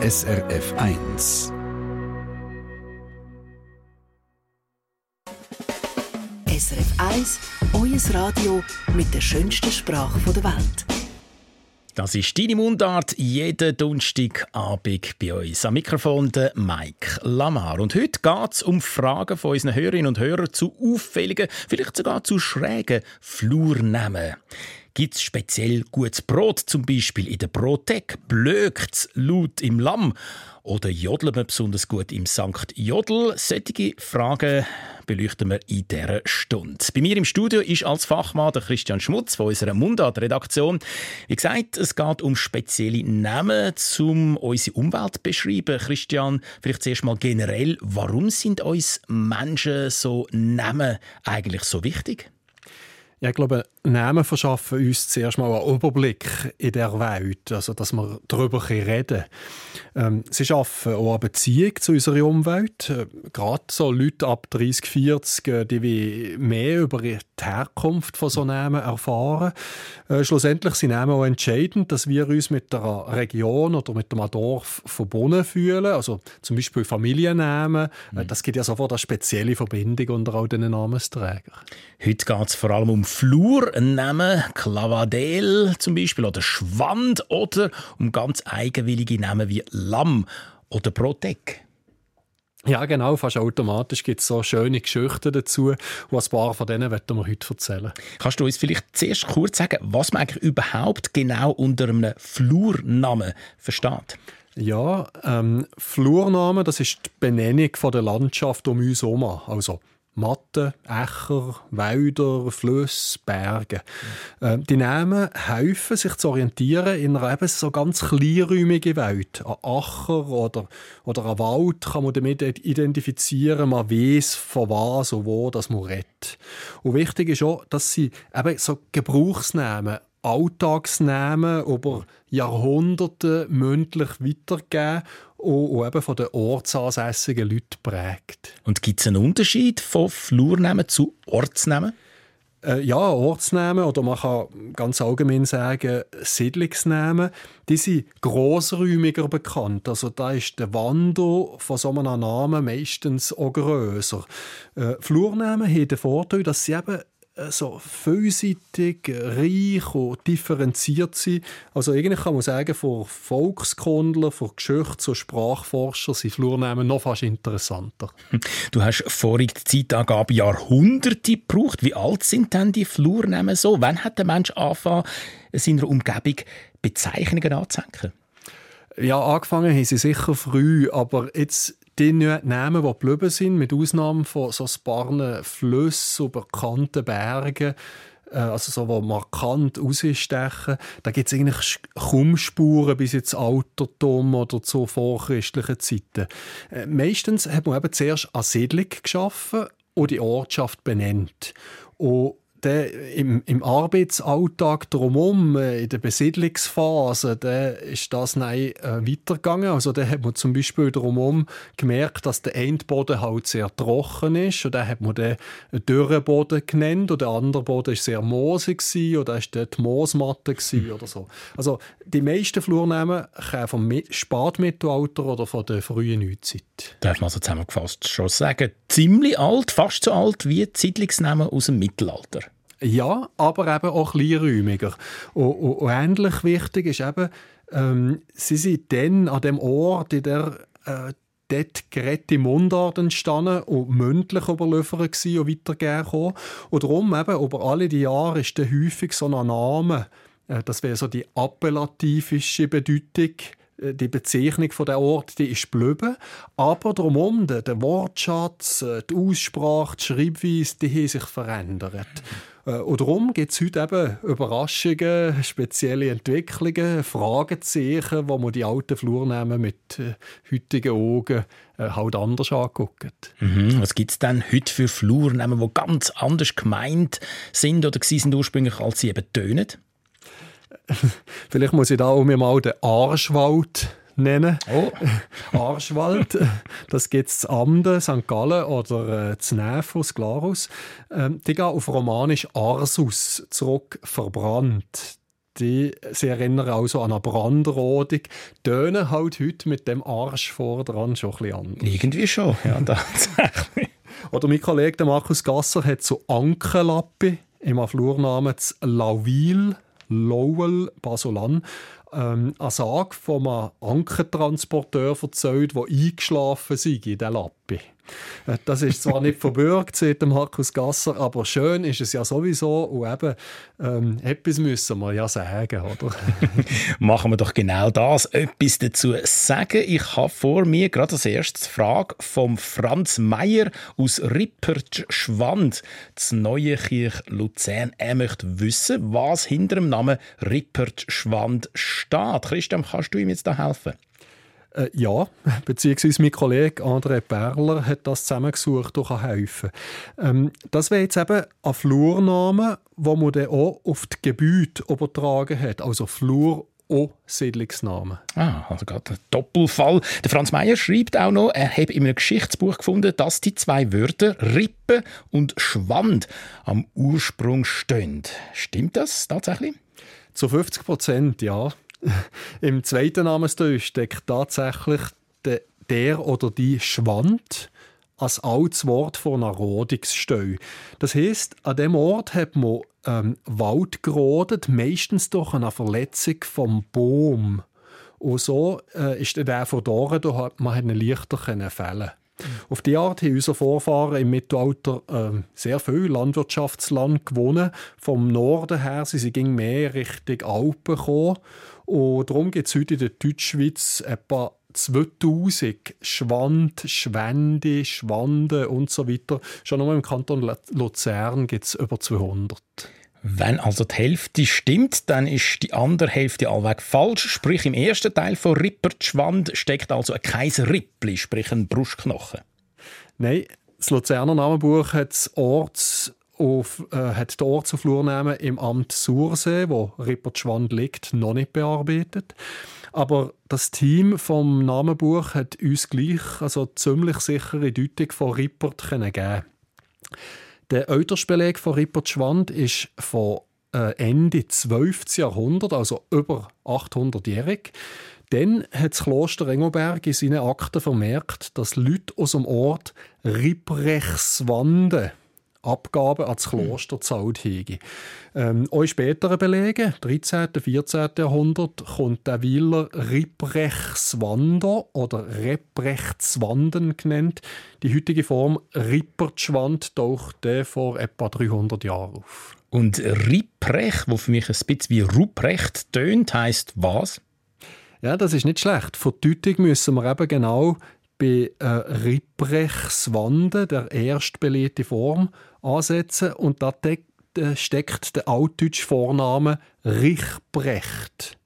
SRF 1. SRF 1, euer Radio mit der schönsten Sprache der Welt. Das ist deine Mundart jeden Donnerstagabend bei uns. Am Mikrofon der Mike Lamar. Und heute geht es um Fragen von unseren Hörerinnen und Hörern zu auffälligen, vielleicht sogar zu schrägen Flurnamen. Gibt es speziell gutes Brot, zum Beispiel in der Brotek? Blökt es laut im Lamm? Oder jodelt man besonders gut im Sankt Jodel? Solche Fragen beleuchten wir in dieser Stunde. Bei mir im Studio ist als Fachmann der Christian Schmutz von unserer Mundart-Redaktion. Wie gesagt, es geht um spezielle Namen, um unsere Umwelt zu beschreiben. Christian, vielleicht zuerst mal generell, warum sind uns Menschen so Namen eigentlich so wichtig? Ja, ich glaube, Namen verschaffen uns zuerst mal einen Überblick in der Welt, also dass wir darüber reden ähm, Sie schaffen auch eine Beziehung zu unserer Umwelt. Äh, gerade so Leute ab 30, 40, äh, die wie mehr über die Herkunft von so Namen erfahren. Äh, schlussendlich sind Namen auch entscheidend, dass wir uns mit der Region oder mit einem Dorf verbunden fühlen. Also zum Beispiel Familiennamen. Mhm. Das gibt ja sofort eine spezielle Verbindung unter all diesen Namensträgern. Heute geht es vor allem um Flur, Namen, Clavadel zum Beispiel oder Schwand oder um ganz eigenwillige Namen wie Lamm oder Protec. Ja, genau, fast automatisch gibt es so schöne Geschichten dazu. Und ein paar von denen werden wir heute erzählen. Kannst du uns vielleicht zuerst kurz sagen, was man eigentlich überhaupt genau unter einem Flurnamen versteht? Ja, ähm, Flurnamen, das ist die Benennung von der Landschaft um uns herum. Also Matten, Ächer, Wälder, Flüsse, Berge. Mhm. die Namen helfen, sich zu orientieren in einer eben so ganz kleinräumigen Welt. Ein Acher oder, oder ein Wald kann man damit identifizieren, man weiß von was und wo das man redet. Und wichtig ist auch, dass sie eben so Gebrauchsnamen Alltagsnamen über Jahrhunderte mündlich weitergeben und, eben von den ortsansässigen Leuten prägt. Und gibt es einen Unterschied von Flurnamen zu Ortsnamen? Äh, ja, Ortsnamen oder man kann ganz allgemein sagen Siedlungsnamen, die sind grossräumiger bekannt. Also da ist der Wandel von so einem Namen meistens auch grösser. Äh, Flurnamen haben den Vorteil, dass sie eben so vielseitig, reich und differenziert sind. Also eigentlich kann man sagen, für Volkskundler, für Geschichts- und Sprachforscher sind Flurnamen noch fast interessanter. Du hast vorhin die Zeitangabe Jahrhunderte gebraucht. Wie alt sind denn die Flurnamen so? Wann hat der Mensch angefangen, seiner Umgebung Bezeichnungen anzuhängen? Ja, angefangen haben sie sicher früh, aber jetzt die Namen, die geblieben sind, mit Ausnahme von so ein paar Flüssen und bekannten Bergen, äh, also so, die markant rausstechen, da gibt es eigentlich kaum Spuren bis ins Altertum oder zu vorchristlichen Zeiten. Äh, meistens hat man eben zuerst eine Siedlung geschaffen und die Ortschaft benennt. Und der im, im Arbeitsalltag drumherum, äh, in der Besiedlungsphase, der ist das nein, äh, weitergegangen. Also da hat man zum Beispiel drumherum gemerkt, dass der Endboden halt sehr trocken ist und da hat man den Dürreboden genannt und der andere Boden ist sehr moosig gewesen, oder ist dort die Moosmatte hm. oder so. Also die meisten Flurnamen kommen vom Spätmittelalter oder von der frühen Neuzeit. Darf man also zusammengefasst schon sagen, ziemlich alt, fast so alt wie die Siedlungsnamen aus dem Mittelalter. Ja, aber eben auch kleinräumiger. Und, und, und ähnlich wichtig ist eben, ähm, sie sind dann an dem Ort, in der äh, dort gerettete Mundart entstanden und mündlich überliefert und weitergegeben Und darum eben, über alle die Jahre ist dann häufig so ein Name, äh, das wäre so die appellativische Bedeutung, äh, die Bezeichnung von der Ort, die ist geblieben. Aber drumherum, der Wortschatz, äh, die Aussprache, die Schreibweise, die haben sich verändert. Äh, und darum gibt es heute eben Überraschungen, spezielle Entwicklungen, Fragezeichen, wo man die alten Flurnamen mit äh, heutigen Augen äh, halt anders anguckt. Mhm. Was gibt es denn heute für Flurnamen, die ganz anders gemeint sind oder sind ursprünglich, als sie eben tönen? Vielleicht muss ich da auch mir mal den Arschwald nennen. Oh. Arschwald, das gibt es Amden, St. Gallen oder äh, Znäfus, Glarus. Ähm, die gehen auf romanisch Arsus zurück, verbrannt. die, sie erinnern also an eine Brandrodung, tönen halt heute mit dem Arsch vor dran schon ein bisschen anders. Irgendwie schon, ja, tatsächlich. Oder mein Kollege Markus Gasser hat so Ankenlappe im Flur namens Lauville, Lowell, Basolan, ähm, eine Sage von einem Ankentransporteur erzählt, der eingeschlafen sei in dieser Lappe. Äh, das ist zwar nicht verbürgt, sagt Markus Gasser, aber schön ist es ja sowieso. Und eben, ähm, etwas müssen wir ja sagen, oder? Machen wir doch genau das, etwas dazu sagen. Ich habe vor mir gerade als erstes Frage vom Franz Meyer aus Rippertschwand, das Neue Kirch Luzern. Er möchte wissen, was hinter dem Namen Rippertschwand steht. Christian, kannst du ihm jetzt da helfen? Äh, ja, beziehungsweise mein Kollege André Perler hat das zusammengesucht und kann helfen. Ähm, das wäre jetzt eben ein Flurname, wo man dann auch auf die Gebäude übertragen hat, also Flur auch Siedlungsnamen. Ah, also gerade ein Doppelfall. Der Franz Meyer schreibt auch noch, er habe in einem Geschichtsbuch gefunden, dass die zwei Wörter Rippe und Schwand am Ursprung stehen. Stimmt das tatsächlich? Zu 50 Prozent, ja. Im zweiten Namensteil steckt tatsächlich der, der oder die Schwand als altes Wort von einer Rodungsstelle. Das heisst, an dem Ort hat man ähm, Wald gerodet, meistens durch eine Verletzung vom Baum. Und so äh, ist der dort, da hat man ihn leichter fällen auf die Art haben unsere Vorfahren im Mittelalter äh, sehr viel Landwirtschaftsland gewonnen. Vom Norden her sind sie mehr Richtung Alpen gekommen. Und darum gibt es heute in der Deutschschweiz etwa 2000 Schwand, Schwende, Schwande und so weiter. Schon nur im Kanton Luzern gibt es über 200. Wenn also die Hälfte stimmt, dann ist die andere Hälfte allweg falsch. Sprich, im ersten Teil von Rippertschwand steckt also ein Kaiserrippli, sprich ein Brustknochen. Nein, das Luzerner Namenbuch hat das Orts auf, äh, hat die Ortsflurnamen im Amt Sursee, wo Rippertschwand liegt, noch nicht bearbeitet. Aber das Team vom Namenbuch hat uns gleich also ziemlich sichere Deutung von Rippert geben Der Ältersbeleg von Rippert-Schwand ist von äh, Ende 12. Jahrhundert, also über 800-jährig. Dann hat das Kloster Engelberg in seinen Akten vermerkt, dass Leute aus dem Ort Ripprechswande Abgaben ans Kloster gezahlt haben. Ähm, auch in späteren Belegen, 13. und 14. Jahrhundert, kommt der Wieler Riprechtswander oder Reprechtswanden genannt. Die heutige Form Rippertschwand taucht vor etwa 300 Jahren auf. Und Ripprech, wo für mich ein bisschen wie Ruprecht tönt, heisst was? Ja, das ist nicht schlecht. Für die Deutung müssen wir eben genau bei äh, Ripprechswande, der erstbelegte Form, ansetzen und da steckt der altdeutsche Vorname Richbrecht.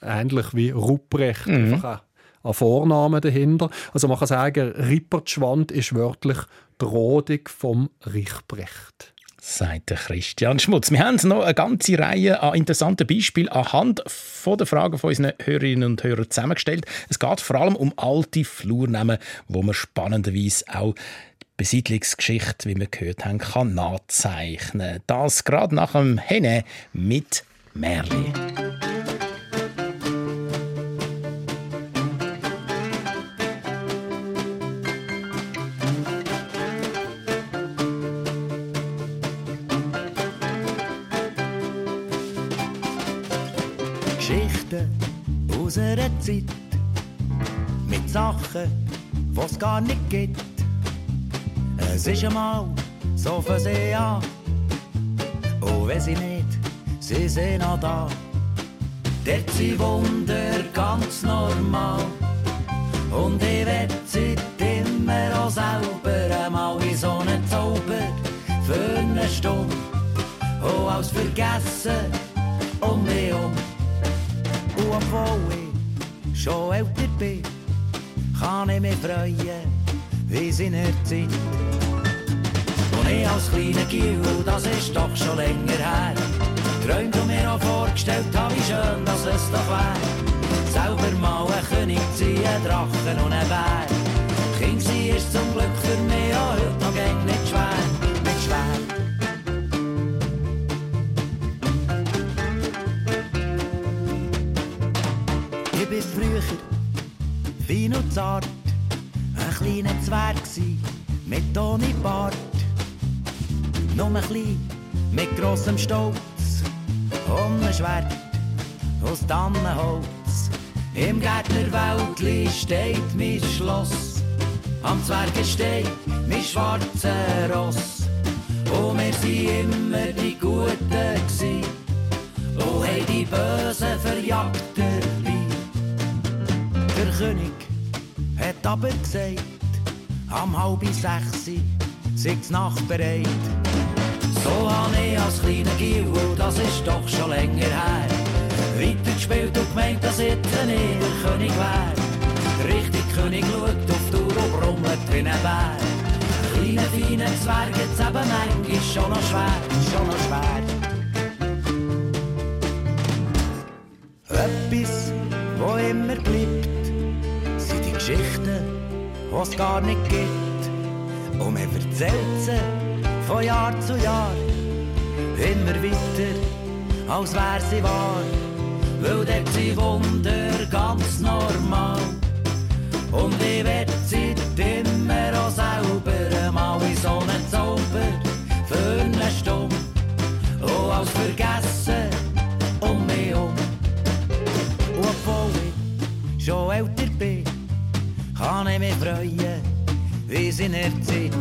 Ähnlich wie Rupprecht, mhm. einfach ein Vorname dahinter. Also man kann sagen, Rippertschwand ist wörtlich die Rodung vom Richbrecht sagt der Christian Schmutz. Wir haben noch eine ganze Reihe an interessanten Beispielen anhand von der Fragen von unseren Hörerinnen und Hörern zusammengestellt. Es geht vor allem um alte Flurnamen, wo man spannenderweise auch Besiedlungsgeschichte, wie wir gehört haben, kann nachzeichnen. Das gerade nach dem Henne mit Merli. Geschichten aus einer Zeit mit Sachen, es gar nicht gibt es ist einmal so für sie an. Und wenn sie nicht, sie sind noch da. Dort sind Wunder ganz normal. Und ich werd sie immer auch selber einmal wie so einen Zauber für eine Stunde. Und alles vergessen um mich um. Und obwohl ich schon älter bin, kann ich mich freuen, wie seiner Zeit. Und ich als kleiner Giel, das ist doch schon länger her, träumt und mir auch vorgestellt habe, wie schön das es doch wär. Selber mal ein König sein, ein Drachen und ein Bär. Kind sie ist zum Glück für mich auch heute noch gäng nicht schwer, nicht schwer. Ich bin früher fein und zart, ein kleiner Zwerg gsi, mit ohne Bart. Nur ein klein, mit grossem Stolz. Und ein Schwert aus Tannenholz. Im Gärtnerwäldli steht mein Schloss. Am Zwergenstein mein schwarzer Ross. Und wir sind immer die Guten gsi. Und haben die Bösen verjagt dabei. Der König hat aber gesagt, am halb sechs sieht's Nacht bereit. So habe ich als kleiner Gil, das ist doch schon länger her, weitergespielt und gemeint, dass ich der König wär. Der richtige König schaut auf die Uhr und brummelt wie ein Bär. Kleine, feine Zwerge, jetzt eben manchmal schon noch schwer, schon noch schwer. Etwas, wo immer bleibt, sind die Geschichten, es gar nicht gibt. Und man erzählt sie von Jahr zu Jahr, immer weiter, als wär sie wahr. Weil dort sind Wunder ganz normal. Und ich werd sie immer auch selber mal in so einen Zauber für eine Stunde. Oh, als vergessen um mich um. Und obwohl ich schon älter mich freuen, wie in der Zeit.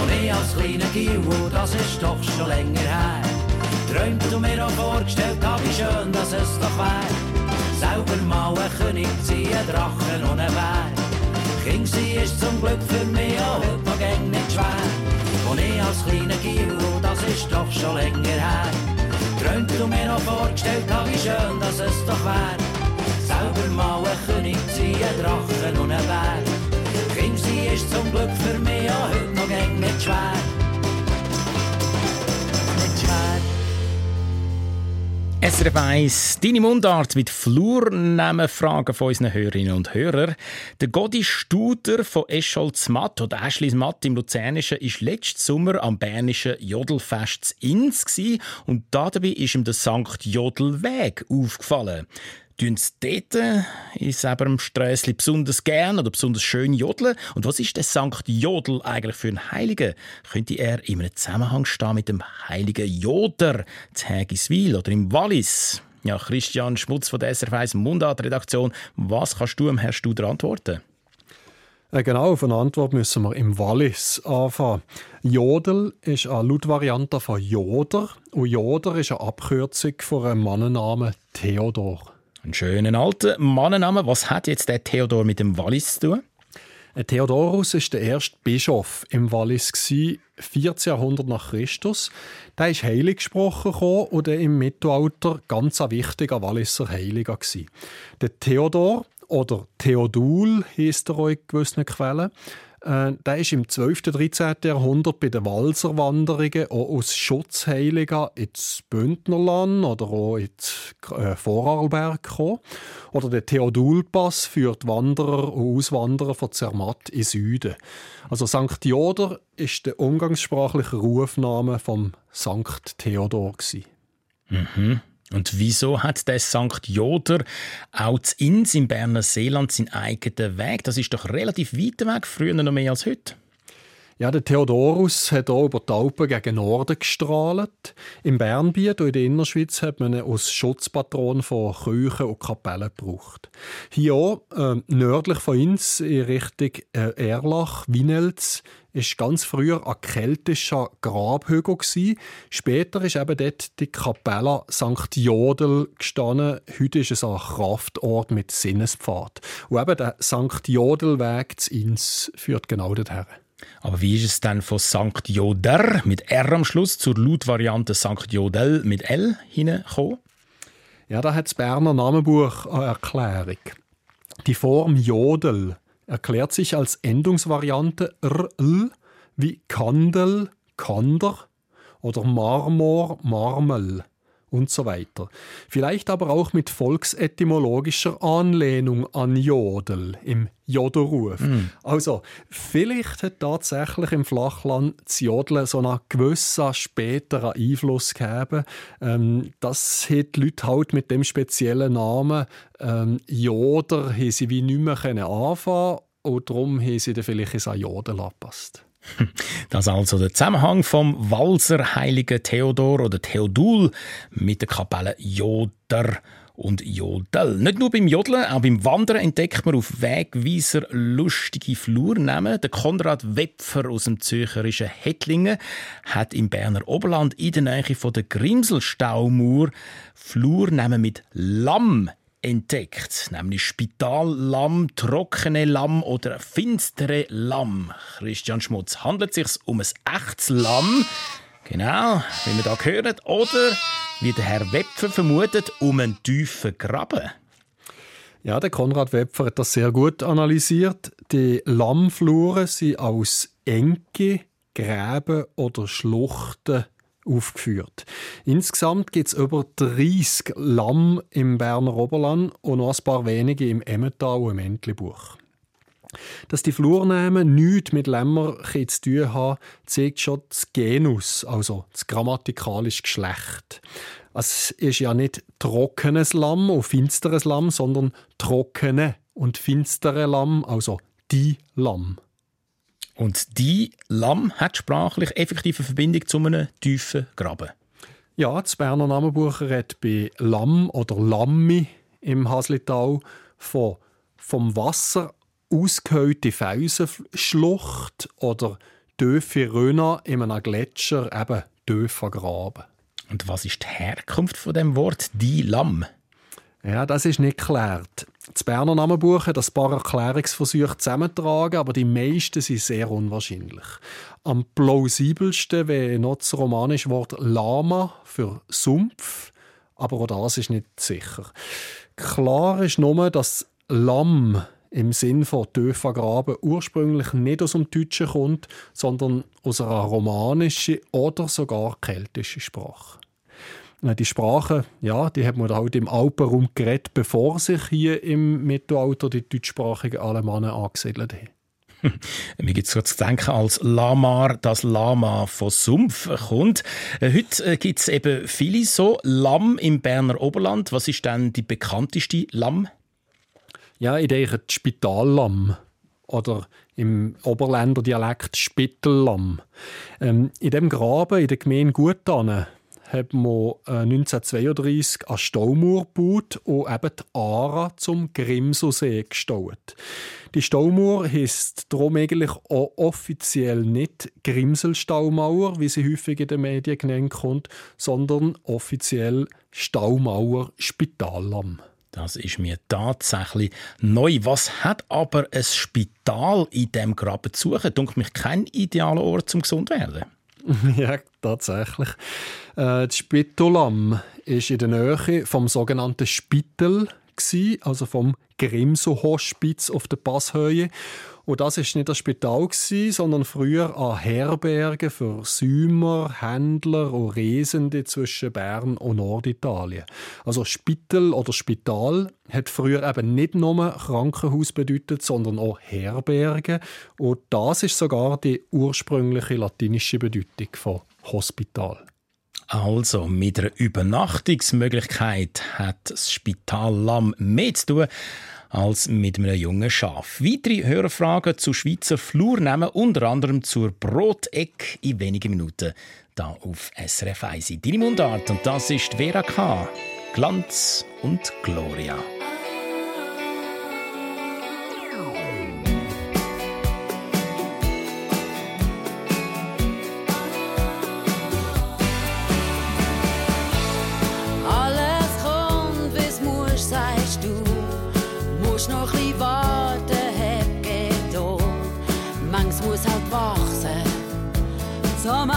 Und ich als kleiner Gil, das ist doch schon länger her, träumt und mir auch vorgestellt, hab wie schön, dass es doch wär. Selber mal ein König ziehen, Drachen und ein Bär. King sie ist zum Glück für mich auch heute noch gäng nicht schwer. Und ich als kleiner Gil, das ist doch schon länger her, träumt und mir auch vorgestellt, hab wie schön, dass es doch wär. Selber mal ein König ziehen, ein Drachen und ein Bär. King sie ist zum Glück für mich auch heute noch gäng nicht schwer. Nicht schwer. SRF 1, deine Mundart mit Flurnamenfragen von unseren Hörerinnen und Hörern. Der Godi Studer von Escholz Matt oder Eschlis Matt im Luzernischen ist letzten Sommer am bernischen Jodelfest in Inns und dabei ist ihm der Sankt Jodelweg aufgefallen. Tun sie dort äh, in selberem Strässli besonders gern oder besonders schön jodeln? Und was ist der Sankt Jodel eigentlich für ein Heiliger? Könnte er in einem Zusammenhang stehen mit dem heiligen Joder zu Hägiswil oder im Wallis? Ja, Christian Schmutz von der SRF 1 Mundart-Redaktion. Was kannst du dem Herrn Studer antworten? Äh, Genau, auf eine Antwort müssen wir im Wallis anfangen. Jodel ist eine Lautvariante von Joder und Joder ist eine Abkürzung von einem Mannennamen Theodor. Einen schönen alten Mannennamen. Was hat jetzt der Theodor mit dem Wallis zu tun? Äh, Theodorus ist der erste Bischof im Wallis gsi, 14. Jahrhundert nach Christus. Der ist heilig gesprochen und im Mittelalter ganz ein wichtiger Walliser Heiliger. Der Theodor oder Theodul hieß er auch in gewissen Quellen. Äh, der ist im 12. und 13. Jahrhundert bei den Walserwanderungen auch als Schutzheiliger ins Bündnerland oder auch ins äh, Vorarlberg gekommen. Oder der Theodulpass führt Wanderer und Auswanderer von Zermatt in Süden. Also St. Joder ist der umgangssprachliche Rufname vom St. Theodor. Gewesen. Und wieso hat der Sankt Joder auch zu Inns im Berner Seeland seinen eigenen Weg? Das ist doch relativ weit weg, früher noch mehr als heute. Ja, der Theodorus hat auch über die Alpen gegen Norden gestrahlt. Im Bernbiet und in der Innerschweiz hat man ihn als Schutzpatron von Kirchen und Kapellen gebraucht. Hier auch, äh, nördlich von uns in Richtung äh, Erlach, Winelz, ist ganz früher ein keltischer Grabhügel gsi. Später ist eben dort die Kapelle St. Jodel gestanden. Heute ist es ein Kraftort mit Sinnespfad. Und eben der St. Jodelweg zu Inns führt genau dorthin. Aber wie ist es dann von Sankt Joder mit R am Schluss zur Lautvariante Sankt Jodel mit L hingekommen? Ja, da hat das Berner Namenbuch eine Erklärung. Die Form Jodel erklärt sich als Endungsvariante RL wie Kandel, Kander oder Marmor, Marmel. Und so weiter. Vielleicht aber auch mit volksetymologischer Anlehnung an Jodel im Jodelruf. Mm. Also, vielleicht hat tatsächlich im Flachland das Jodeln so einen gewissen späteren Einfluss gegeben. Ähm, das hat die Leute halt mit dem speziellen Namen ähm, Joder haben sie wie nicht mehr anfangen und darum haben sie dann vielleicht ein Jodel angepasst. Das also der Zusammenhang vom Walser Heiligen Theodor oder Theodul mit der Kapelle Joder und Jodel. Nicht nur beim Jodeln, auch beim Wandern entdeckt man auf Wegweiser lustige Flurnamen. Der Konrad Wepfer aus dem zürcherischen Hettlingen hat im Berner Oberland in der Nähe von der Grimselstaumauer Flurnamen mit Lamm entdeckt, nämlich Spitallamm, trockene Lamm oder finstere Lamm. Christian Schmutz, handelt es sich um ein echtes Lamm? Genau, wie wir da hören, oder wie der Herr Wepfer vermutet, um einen tiefen Graben? Ja, der Konrad Wepfer hat das sehr gut analysiert. Die Lammfluren sind aus Enke, Gräben oder Schluchten aufgeführt. Insgesamt gibt es über 30 Lamm im Berner Oberland und noch ein paar wenige im Emmental und im Entlebuch. Dass die Flurnamen nichts mit Lämmer zu tun haben, zeigt schon das Genus, also das grammatikalische Geschlecht. Es ist ja nicht trockenes Lamm und finsteres Lamm, sondern trockene und finstere Lamm, also die Lamm. Und die Lamm hat sprachlich effektive Verbindung zu einem tiefen Graben. Ja, das Berner Namenbuch redet bei Lamm oder Lammi im Haslital von vom Wasser ausgehöhlte Felsenschlucht oder tiefe Röner in einem Gletscher, eben tiefer Graben. Und was ist die Herkunft von dem Wort «die Lamm»? Ja, das ist nicht geklärt. Das Berner Namenbuch hat ein paar Erklärungsversuche zusammentragen, aber die meisten sind sehr unwahrscheinlich. Am plausibelsten wäre noch das romanische Wort Lama für Sumpf, aber auch das ist nicht sicher. Klar ist nur, dass Lamm im Sinn von tiefer Graben ursprünglich nicht aus dem Deutschen kommt, sondern aus einer romanischen oder sogar keltischen Sprache. Die Sprache, ja, die hat man halt im Alpenraum geredet, bevor sich hier im Mittelalter die deutschsprachigen Alemannen angesiedelt haben. Mir gibt es zu denken, als Lamar das Lama von Sumpf kommt. Äh, heute äh, gibt es eben viele so Lamm im Berner Oberland. Was ist denn die bekannteste Lamm? Ja, ich denke, die Spitallamm oder im Oberländer Dialekt Spittellamm. Ähm, in dem Graben in der Gemeinde Guttanen hat man 1932 äh, eine Staumauer gebaut und eben die Aare zum Grimselsee gestaut. Die Staumauer heisst darum eigentlich auch offiziell nicht Grimselstaumauer, wie sie häufig in den Medien genannt kommt, sondern offiziell Staumauer Spitallamm. Das ist mir tatsächlich neu. Was hat aber ein Spital in dem Graben zu suchen? Dunkel mich kein idealer Ort zum gesund werden. ja, tatsächlich. Äh, das Spitolam ist in der Nähe vom sogenannten Spital, also vom Grimso-Hospiz auf der Passhöhe. Und das ist nicht das Spital, sondern früher eine Herberge für Säumer, Händler und Reisende zwischen Bern und Norditalien. Also Spital oder Spital hat früher eben nicht nur Krankenhaus bedeutet, sondern auch Herberge. Und das ist sogar die ursprüngliche latinische Bedeutung von Hospital. Also, mit einer Übernachtungsmöglichkeit hat das Spital Lamm mehr zu tun als mit einem jungen Schaf. Weitere Hörerfragen zu Schweizer Flurnamen, unter anderem zur Broteck in wenigen Minuten, da auf SRF 1. Deine Mundart, und das ist Vera K. Glanz und Gloria. som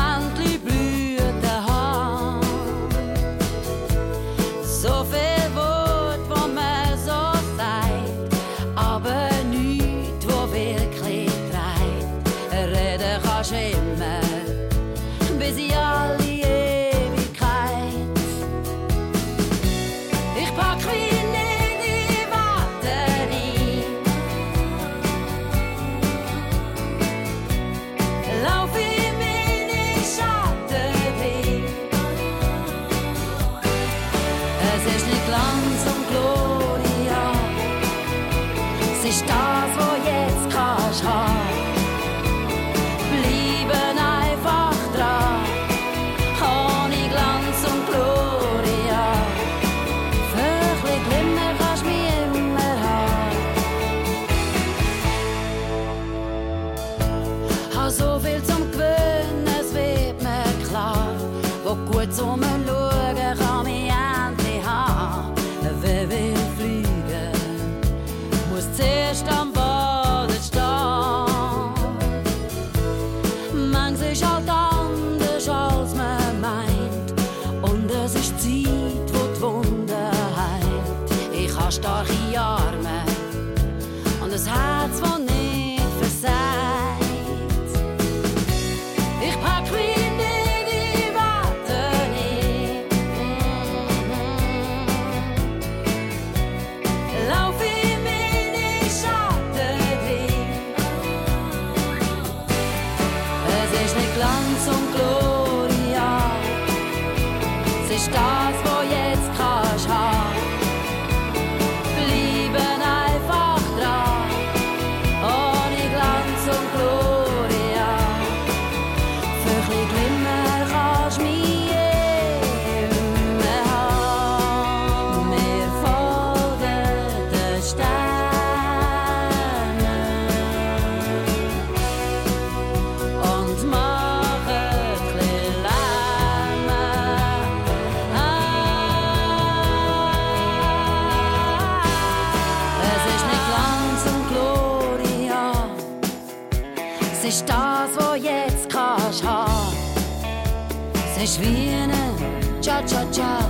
ist wie eine Cha-Cha-Cha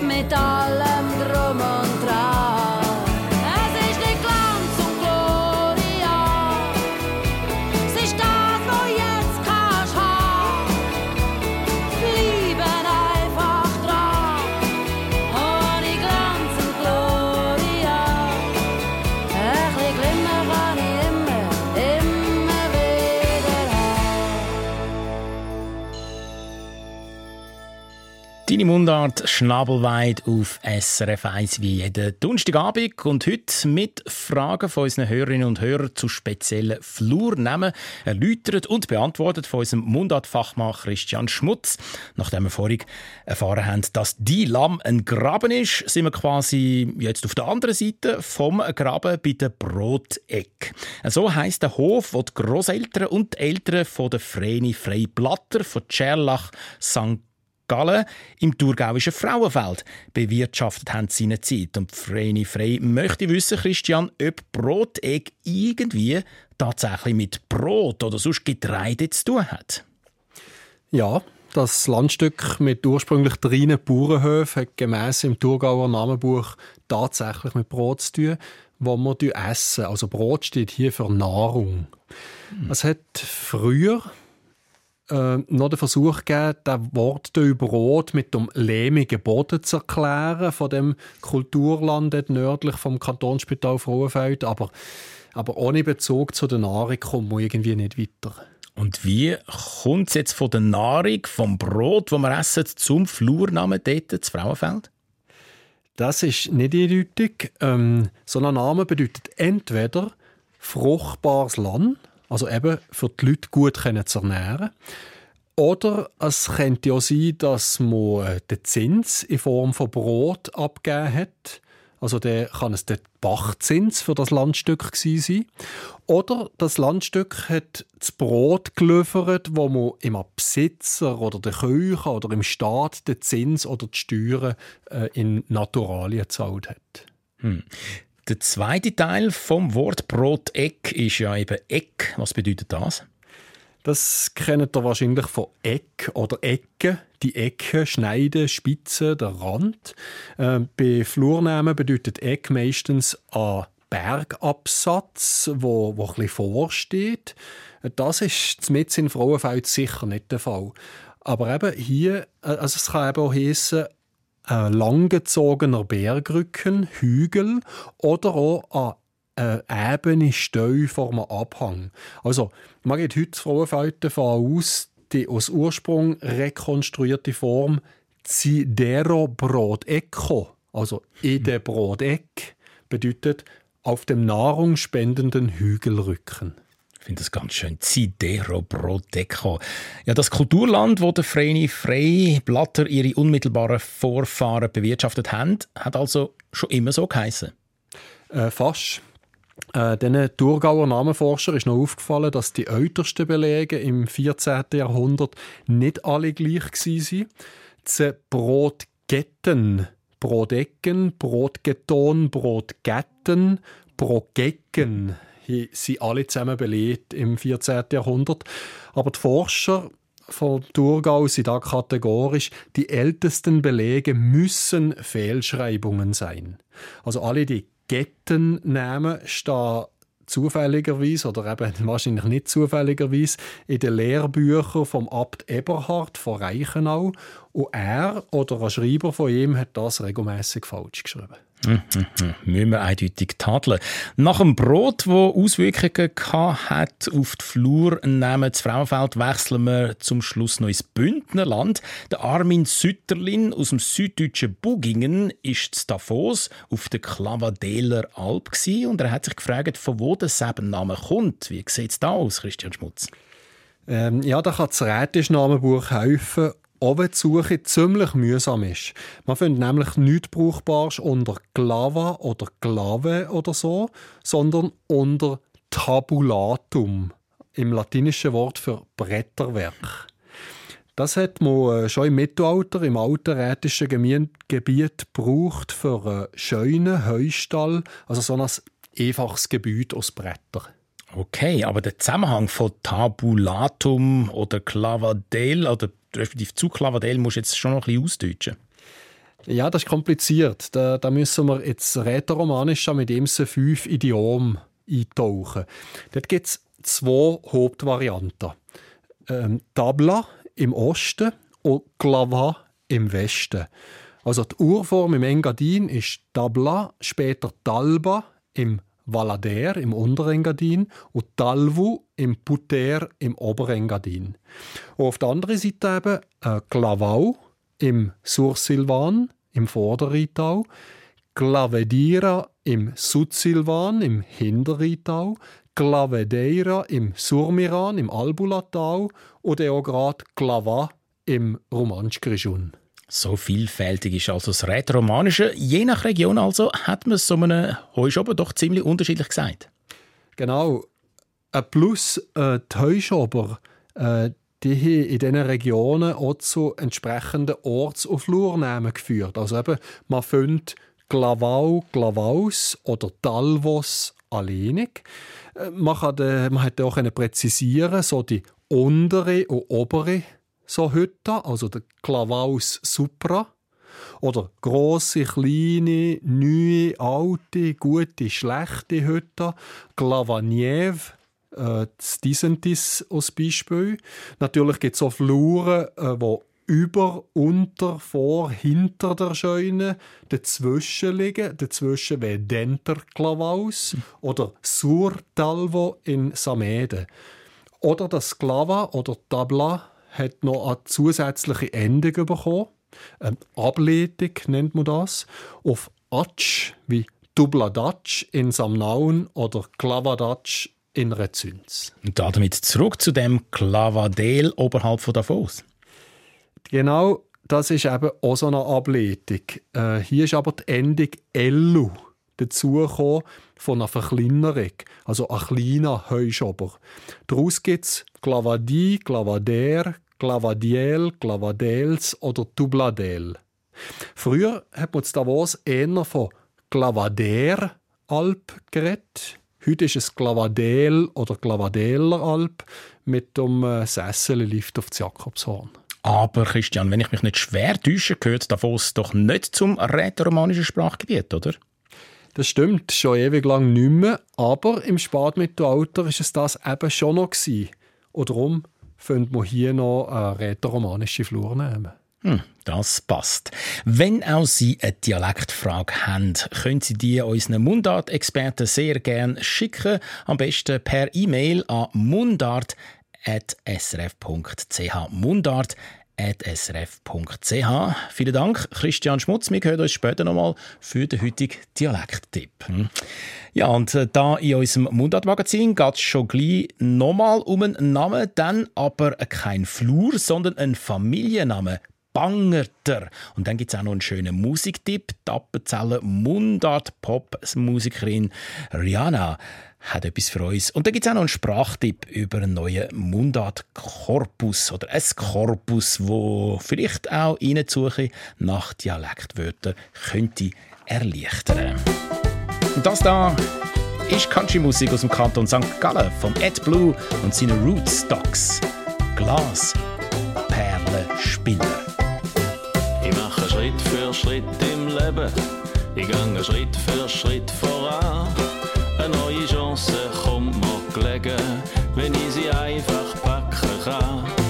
mit allem Deine Mundart schnabelweit auf SRF 1 wie jeden Donnerstagabend und heute mit Fragen von unseren Hörerinnen und Hörern zu speziellen Flurnamen erläutert und beantwortet von unserem Mundartfachmann Christian Schmutz. Nachdem wir vorhin erfahren haben, dass die Lamm ein Graben ist, sind wir quasi jetzt auf der anderen Seite vom Graben bei der Broteck. So heisst der Hof, wo die Großeltern und die Eltern von der Vreni Frei Blatter von Tscherlach St. Gallen im thurgauischen Frauenfeld bewirtschaftet haben seine Zeit. Und Vreni Frey möchte wissen, Christian, ob Brotegg irgendwie tatsächlich mit Brot oder sonst Getreide zu tun hat. Ja, das Landstück mit ursprünglich drei Bauernhöfen hat gemäss im Thurgauer Namenbuch tatsächlich mit Brot zu tun, wo wir essen. Also Brot steht hier für Nahrung. Es hat früher äh, noch den Versuch gegeben, das Wort Brot mit dem lehmigen Boden zu erklären, von dem Kulturland nördlich vom Kantonsspital Frauenfeld. Aber, aber ohne Bezug zu der Nahrung kommt man irgendwie nicht weiter. Und wie kommt es jetzt von der Nahrung, vom Brot, das wir essen, zum Flurnamen dort, das Frauenfeld? Das ist nicht eindeutig. Ähm, so ein Name bedeutet entweder fruchtbares Land, also eben für die Leute gut können zu ernähren, oder es könnte auch sein, dass man den Zins in Form von Brot abgegeben hat. Also der kann es der Bachzins für das Landstück sein. Oder das Landstück hat das Brot geliefert, wo man im Besitzer oder der Küche oder im Staat den Zins oder die Steuern äh, in Naturalien gezahlt hat. Hm. Der zweite Teil vom Wort Broteck ist ja eben Eck. Was bedeutet das? Das kennt ihr wahrscheinlich von Eck oder Ecke. Die Ecke, Schneiden, Spitze, der Rand. Äh, bei Flurnamen bedeutet Eck meistens ein Bergabsatz, wo, wo ein vorsteht. Das ist mit in Frauenfeld sicher nicht der Fall. Aber eben hier, also es kann eben auch heissen, ein langgezogener Bergrücken, Hügel oder auch ein eine ebene Steu vor einem Abhang. Also, man geht heute Frauenfeld davon aus, die aus Ursprung rekonstruierte Form Cidero Brodeco, also in der Brodeck, bedeutet auf dem nahrungsspendenden Hügelrücken. Ich finde das ganz schön. Zidero Brodeco. Ja, das Kulturland, wo der Vreni Frey Blatter ihre unmittelbaren Vorfahren bewirtschaftet haben, hat also schon immer so geheißen. Äh, fast. Äh, diesen Thurgauer Namenforscher ist noch aufgefallen, dass die ältesten Belege im 14. Jahrhundert nicht alle gleich waren. Die Brotgetten, Brodecken, Brotgeton, Brotgetten, Brogecken sind alle zusammen belegt im 14. Jahrhundert. Aber die Forscher von Thurgau sind da kategorisch, die ältesten Belege müssen Fehlschreibungen sein. Also alle die Gettennamen stehen zufälligerweise oder eben wahrscheinlich nicht zufälligerweise in den Lehrbüchern vom Abt Eberhard von Reichenau und er oder ein Schreiber von ihm hat das regelmäßig falsch geschrieben. Mhm, mhm. Müssen wir eindeutig tadeln. Nach dem Brot, das Auswirkungen hat auf die Flur, nehmen das Frauenfeld, wechseln wir zum Schluss noch ins Bündnerland. Der Armin Sütterlin aus dem süddeutschen Bugingen ist in Davos auf der Klavadeler Alp und er hat sich gefragt, von wo der Sebenname kommt. Wie sieht es da aus, Christian Schmutz? Ähm, ja, da kann das Rätischnamenbuch helfen wenn die Suche ziemlich mühsam ist. Man findet nämlich nichts Brauchbares unter Glava oder Glave oder so, sondern unter Tabulatum, im latinischen Wort für Bretterwerk. Das hat man äh, schon im Mittelalter im alten rätischen Gebiet gebraucht für einen schönen Heustall, also so ein einfaches Gebäude aus Brettern. Okay, aber der Zusammenhang von Tabulatum oder Clavadel oder respektive zu Clavadel musst du jetzt schon noch ein bisschen ausdeutschen. Ja, das ist kompliziert. Da, da müssen wir jetzt rätoromanisch mit dem fünf Idiomen eintauchen. Dort gibt es zwei Hauptvarianten. Ähm, Tabla im Osten und Clava im Westen. Also die Urform im Engadin ist Tabla, später Talba im Valader im Unterengadin und Talvu im Puter im Oberengadin. Und auf der anderen Seite eben äh, Clavau im Sursilvan im Vorderrheintau, Clavedira im Sudsilvan im Hinterrheintau, Clavedeira im Surmiran im Albulatal und auch gerade Clava im Romanschgrischun. So vielfältig ist also das Rätoromanische. Je nach Region also hat man so einem Heuschober doch ziemlich unterschiedlich gesagt. Genau. Ein Plus, äh, die Heuschober, äh, die haben in diesen Regionen auch zu entsprechenden Orts- und Flurnamen geführt. Also eben, man findet Glavau, Glavaus oder Talvos alleinig. Äh, man, kann, man hat auch präzisieren, so die untere und obere so Hütten, also der Klavaus Supra. Oder grosse, kleine, neue, alte, gute, schlechte Hütten. Glavaniev, äh, Disentis als Beispiel. Natürlich gibt es auch Fluren, äh, wo über, unter, vor, hinter der Scheune dazwischen liegen. Dazwischen wie Denter Klavaus oder Sur Talvo in Samede. Oder das Klava oder Tabla hat noch eine zusätzliche Endung bekommen. Eine Ableitung nennt man das. Auf Atsch wie Dubladatsch in Samnaun oder Klavadatsch in Rezüns. Und damit zurück zu dem Klavadel oberhalb von Davos. Genau, das ist eben auch so eine Ableitung. Äh, hier ist aber die Endung «ellu» dazugekommen von einer Verkleinerung, also ein kleiner Heuschober. Daraus gibt es Clavadi, Clavader, Clavadiel, Clavadels oder Tubladel. Früher hat man in Davos eher von Clavader Alp geredet. Heute ist es Clavadel oder Clavadeler Alp mit dem äh, Sessellift auf das Jakobshorn. Aber Christian, wenn ich mich nicht schwer täusche, gehört Davos doch nicht zum rätoromanischen Sprachgebiet, oder? Das stimmt, schon ewig lang nicht mehr, aber im Spätmittelalter war es das eben schon noch Und darum findet man hier noch eine rätoromanische Flurnamen. Hm, das passt. Wenn auch Sie eine Dialektfrage haben, können Sie die unseren Mundart-Experten sehr gerne schicken. Am besten per E-Mail an mundart.srf.ch. Mundart srf.ch. Vielen Dank, Christian Schmutz. Wir hören uns später nochmal für den heutigen Dialekttipp. Ja, und äh, da in unserem Mundart-Magazin geht es schon gleich nochmal um einen Namen, dann aber kein Flur, sondern ein Familienname. Bangerter. Und dann gibt es auch noch einen schönen Musiktipp. Die Appenzeller Mundart-Pop-Musikerin Rihanna hat etwas für uns. Und dann gibt es auch noch einen Sprachtipp über einen neuen Mundart-Korpus oder ein Korpus, wo vielleicht auch Ihnen Suche nach Dialektwörtern könnte erleichtern. Und das da ist Country-Musik aus dem Kanton St. Gallen vom Ed Blue und seinen Rootstocks. Glas, Perle, Spinner. Ich mache Schritt für Schritt im Leben. Ich gehe Schritt für Schritt voran. Eine neue Chance kommt mir gelegen, wenn ich sie einfach packen kann.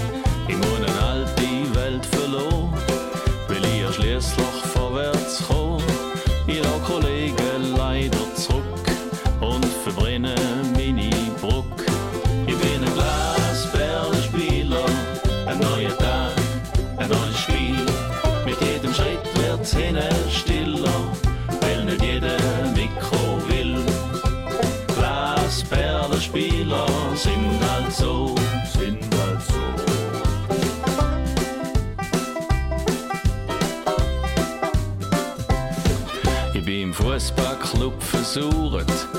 suchen.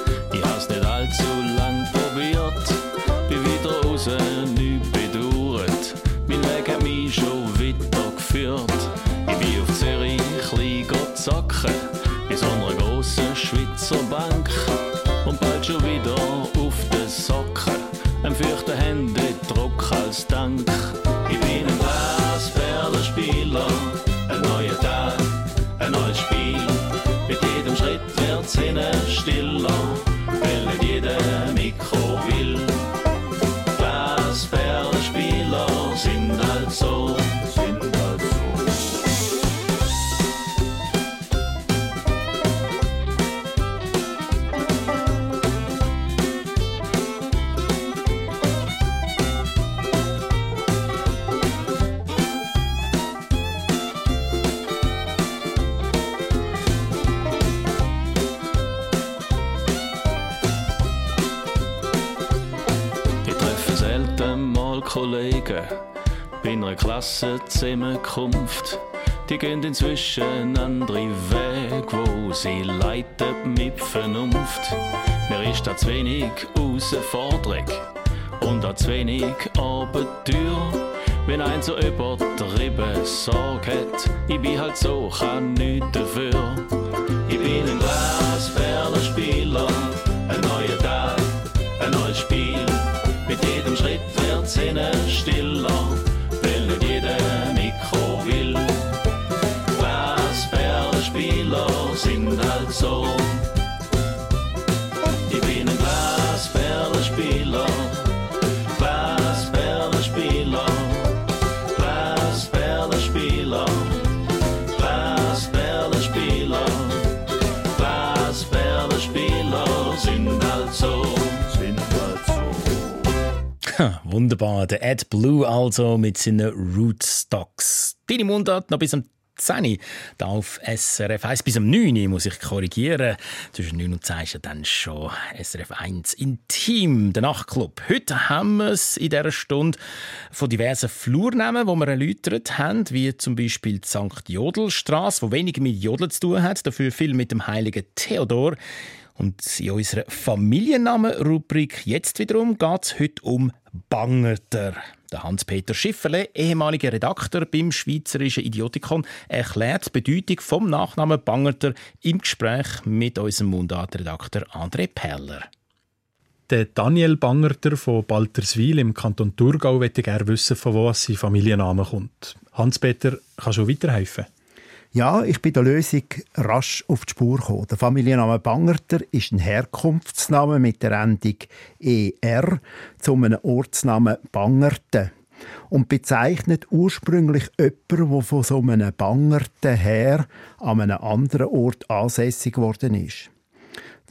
Kollegen bei einer Klassenzusammenkunft. Die gehen inzwischen andere Weg, wo sie leiten mit Vernunft. Mir ist da zu wenig Herausforderung und da zu wenig Abenteuer. Wenn ein so übertrieben Sorge hat, ich bin halt so, kann nichts dafür. Ich bin ein Glasperlenspieler, Wunderbar, der Ed Blue also mit seinen Rootstocks. Deine Mundart noch bis am 10 da auf SRF 1 bis am 9 muss ich korrigieren. Zwischen 9 und 10 ist ja dann schon SRF 1 Intim, der Nachtclub. Heute haben wir es in dieser Stunde von diversen Flurnamen, die wir erläutert haben, wie zum Beispiel die St. Jodelstraße, wo wenig mit Jodeln zu tun hat, dafür viel mit dem heiligen Theodor. Und in unserer Familiennamen-Rubrik jetzt wiederum geht es heute um Bangerter. Der Hans-Peter Schifferle, ehemaliger Redakteur beim Schweizerischen Idiotikon, erklärt die Bedeutung vom Nachnamen Bangerter im Gespräch mit unserem Mundartredakteur André Peller. Der Daniel Bangerter von Balterswil im Kanton Thurgau möchte gerne wissen, von wo sein Familienname kommt. Hans-Peter, kannst du weiterhelfen? Ja, ich bin der Lösung rasch auf die Spur gekommen. Der Familienname Bangerter ist ein Herkunftsname mit der Endung ER zu einem Ortsnamen Bangerten und bezeichnet ursprünglich jemanden, der von so einem Bangerten her an einem anderen Ort ansässig geworden ist.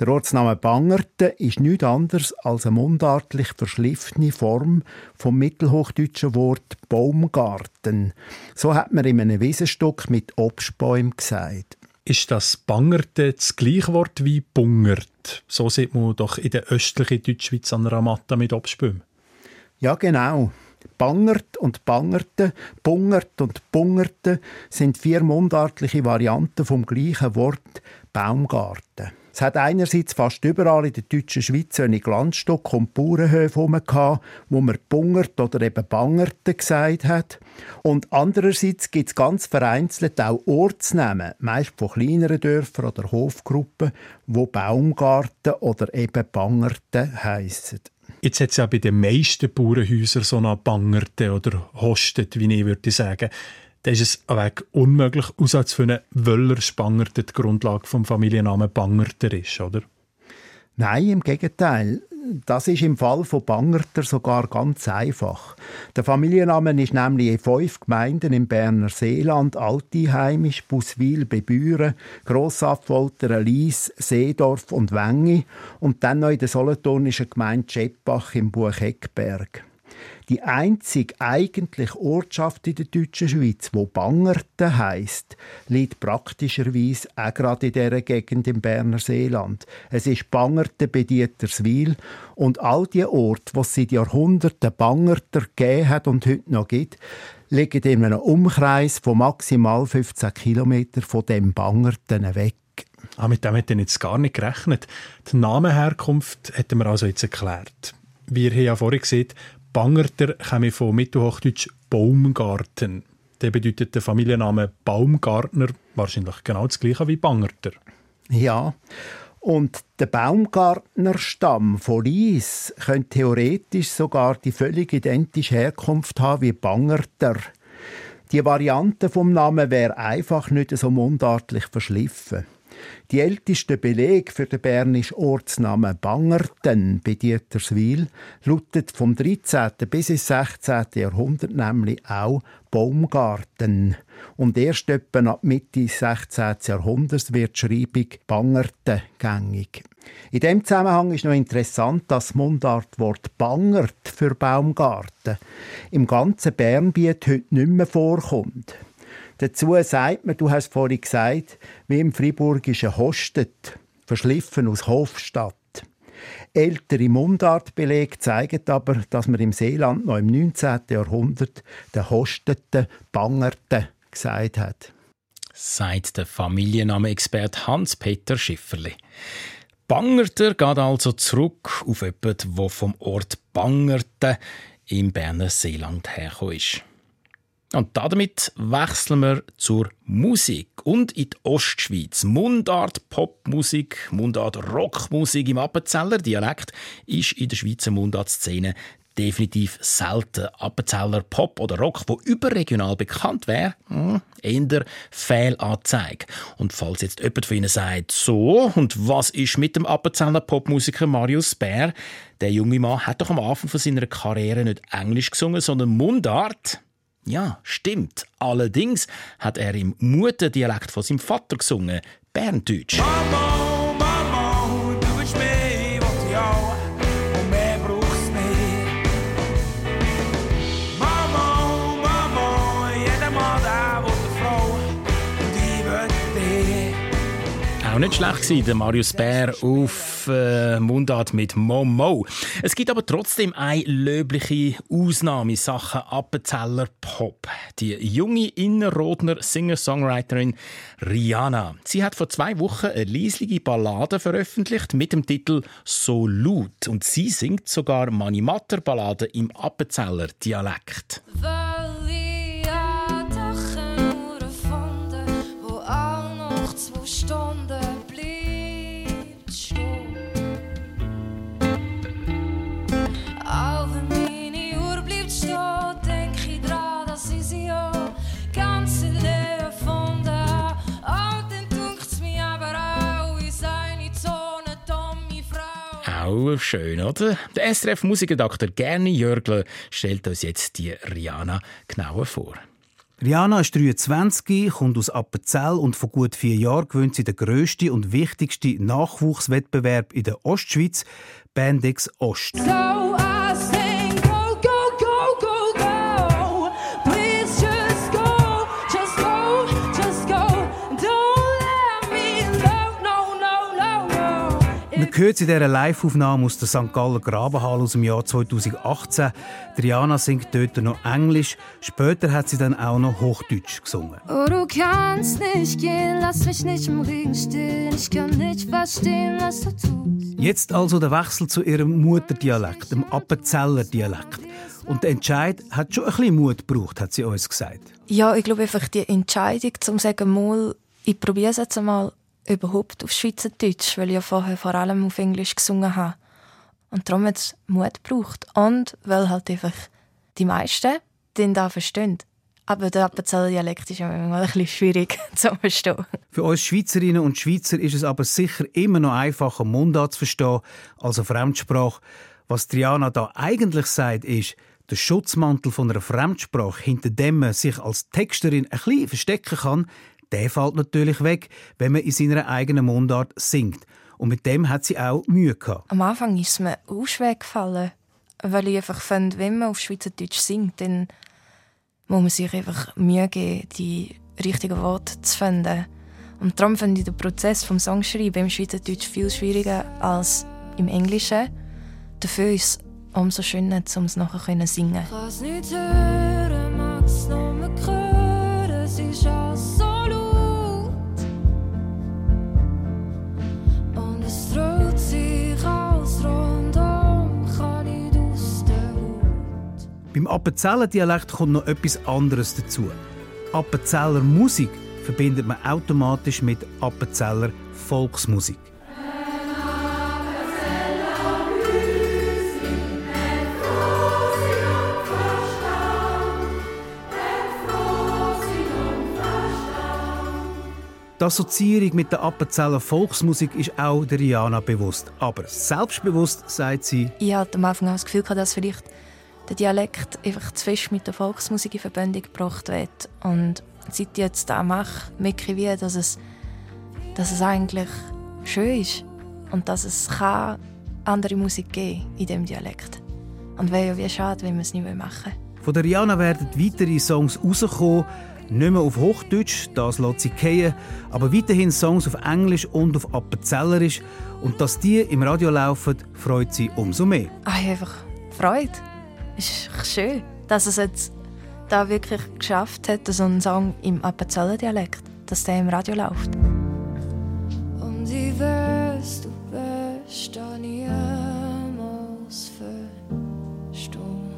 Der Ortsname Bangerten ist nichts anderes als eine mundartlich verschliffene Form vom mittelhochdeutschen Wort Baumgarten. So hat man in einem Wiesenstock mit Obstbäumen gesagt. ist das Bangerte das gleiche Wort wie Bungert? So sieht man doch in der östlichen Deutschschweiz an Matte mit Obstbäumen. Ja, genau. Bangert und Bangerte, Bungert und Bungerte sind vier mundartliche Varianten vom gleichen Wort Baumgarten. Es hat einerseits fast überall in der deutschen Schweiz eine Glanzstock und Bauernhöfe herum, wo man Bungert oder eben Bangerte gesagt hat. Und andererseits gibt es ganz vereinzelt auch Ortsnamen, meist von kleineren Dörfern oder Hofgruppen, wo Baumgarten oder eben Bangerte heissen. Jetzt hat es ja bei den meisten Bauernhäusern so eine Bangerte oder Hostet, wie ich würde sagen. Da ist es Weg unmöglich, herauszufinden, welcher Spangerte die Grundlage vom Familiennamen Bangerter ist, oder? Nein, im Gegenteil. Das ist im Fall von Bangerter sogar ganz einfach. Der Familienname ist nämlich in fünf Gemeinden im Berner Seeland, Altiheimisch, Buswil, Bebüren, Grossaffoltern, Lies, Seedorf und Wengi und dann noch in der solothurnischen Gemeinde Scheppach im Bucheckberg. Die einzige eigentliche Ortschaft in der deutschen Schweiz, wo Bangerten heisst, liegt praktischerweise auch gerade in dieser Gegend im Berner Seeland. Es ist Bangerten bei Dieterswil und all die Orte, wo es seit Jahrhunderten Bangerter gegeben hat und heute noch gibt, liegen in einem Umkreis von maximal 15 Kilometern von dem Bangerten weg. Ah, mit dem hätte ich jetzt gar nicht gerechnet. Die Namenherkunft hätten wir also jetzt erklärt. Wie ihr ja vorhin gesehen Bangerter komme von Mittelhochdeutsch Baumgarten. Der bedeutet der Familienname Baumgartner wahrscheinlich genau das gleiche wie Bangerter. Ja, und der Baumgartnerstamm von Lies könnte theoretisch sogar die völlig identische Herkunft haben wie Bangerter. Die Variante vom Namen wäre einfach nicht so mundartlich verschliffen. Die älteste Beleg für den bernischen Ortsnamen Bangerten bei Dieterswil lautet vom 13. bis ins 16. Jahrhundert nämlich auch Baumgarten. Und erst etwa ab Mitte des 16. Jahrhunderts wird die Schreibung Bangerten gängig. In dem Zusammenhang ist noch interessant, dass das Mundartwort Bangert für Baumgarten im ganzen Bernbiet heute nicht mehr vorkommt. Dazu sagt man, du hast vorhin gesagt, wie im Friburgischen Hostet, verschliffen aus Hofstadt. Ältere Mundartbelege zeigen aber, dass man im Seeland noch im 19. Jahrhundert den Hosteten Bangerten gesagt hat. Sagt der Familienname-Experte Hans-Peter Schifferli. Bangerter geht also zurück auf jemanden, der vom Ort Bangerten im Berner Seeland hergekommen ist. Und damit wechseln wir zur Musik und in die Ostschweiz. Mundart Popmusik, Mundart Rockmusik im Appenzeller Dialekt ist in der Schweizer Mundartszene definitiv selten. Appenzeller Pop oder Rock, wo überregional bekannt wäre, hm, eher Fehlanzeige. Und falls jetzt jemand von Ihnen sagt, so, und was ist mit dem Appenzeller Popmusiker Marius Bär? Der junge Mann hat doch am Anfang von seiner Karriere nicht Englisch gesungen, sondern Mundart. Ja, stimmt. Allerdings hat er im Mutterdialekt von seinem Vater gesungen, Berndeutsch. Mama, Auch nicht schlecht gewesen, der Marius Bär auf äh, Mundart mit Momo. Es gibt aber trotzdem eine löbliche Ausnahme in Sachen Appenzeller Pop. Die junge Innerrodner Singer-Songwriterin Rihanna. Sie hat vor zwei Wochen eine leislige Ballade veröffentlicht mit dem Titel «So laut». Und sie singt sogar Manimatter-Ballade im Appenzeller Dialekt. Weil Auch schön, oder? Der SRF-Musikredakteur Gerni Jörgler stellt uns jetzt die Rihanna genauer vor. Rihanna ist 23, kommt aus Appenzell und vor gut vier Jahren gewinnt sie den grössten und wichtigsten Nachwuchswettbewerb in der Ostschweiz, Bandex Ost. So hört in dieser Live-Aufnahme aus der St. Galler Grabenhalle aus dem Jahr 2018. Triana singt dort noch Englisch. Später hat sie dann auch noch Hochdeutsch gesungen. Oh, du kannst nicht gehen, lass mich nicht im Regen stehen. Ich kann nicht verstehen, was du tust. Jetzt also der Wechsel zu ihrem Mutterdialekt, dem Appenzeller Dialekt. Und der Entscheid hat schon ein bisschen Mut gebraucht, hat sie uns gesagt. Ja, ich glaube einfach die Entscheidung, zum zu sagen, mal, ich probiere es jetzt einmal überhaupt auf Schweizerdeutsch, weil ich ja vorher vor allem auf Englisch gesungen habe. Und darum hat es Mut gebraucht. Und weil halt einfach die meisten den da verstehen. Aber der Appenzeller Dialekt ist ja manchmal ein bisschen schwierig zu verstehen. Für uns Schweizerinnen und Schweizer ist es aber sicher immer noch einfacher, Mundart zu verstehen als eine Fremdsprache. Was Triana da eigentlich sagt, ist, der Schutzmantel von einer Fremdsprache, hinter dem man sich als Texterin ein bisschen verstecken kann, der fällt natürlich weg, wenn man in seiner eigenen Mundart singt. Und mit dem hat sie auch Mühe gehabt. Am Anfang ist es mir auch schwer gefallen, weil ich einfach finde, wenn man auf Schweizerdeutsch singt, dann muss man sich einfach Mühe geben, die richtigen Worte zu finden. Und darum finde ich den Prozess vom Songschreiben im Schweizerdeutsch viel schwieriger als im Englischen. Dafür ist es umso schöner, um es nachher zu singen. Ich kann's Appenzeller Dialekt kommt noch etwas anderes dazu. Appenzeller Musik verbindet man automatisch mit Appenzeller Volksmusik. Die Assoziierung mit der Appenzeller Volksmusik ist auch der Rihanna bewusst. Aber selbstbewusst sagt sie, Ich hatte am Anfang das Gefühl, dass vielleicht der Dialekt einfach zu fest mit der Volksmusik in Verbindung gebracht wird. Und seit ich jetzt das mache, merke ich wie, dass es, dass es eigentlich schön ist und dass es kann andere Musik geben in dem Dialekt. Und wäre ja wie schade, wenn wir es nicht machen wollen. von der Rihanna werden weitere Songs rauskommen. Nicht mehr auf Hochdeutsch, das lässt sie fallen, aber weiterhin Songs auf Englisch und auf Appenzellerisch. Und dass die im Radio laufen, freut sie umso mehr. Ich habe einfach Freude. Es ist schön, dass es jetzt da wirklich geschafft hat, so einen Song im Appenzeller Dialekt, dass der im Radio läuft. Und ich weiß, du wirst da niemals verstehen.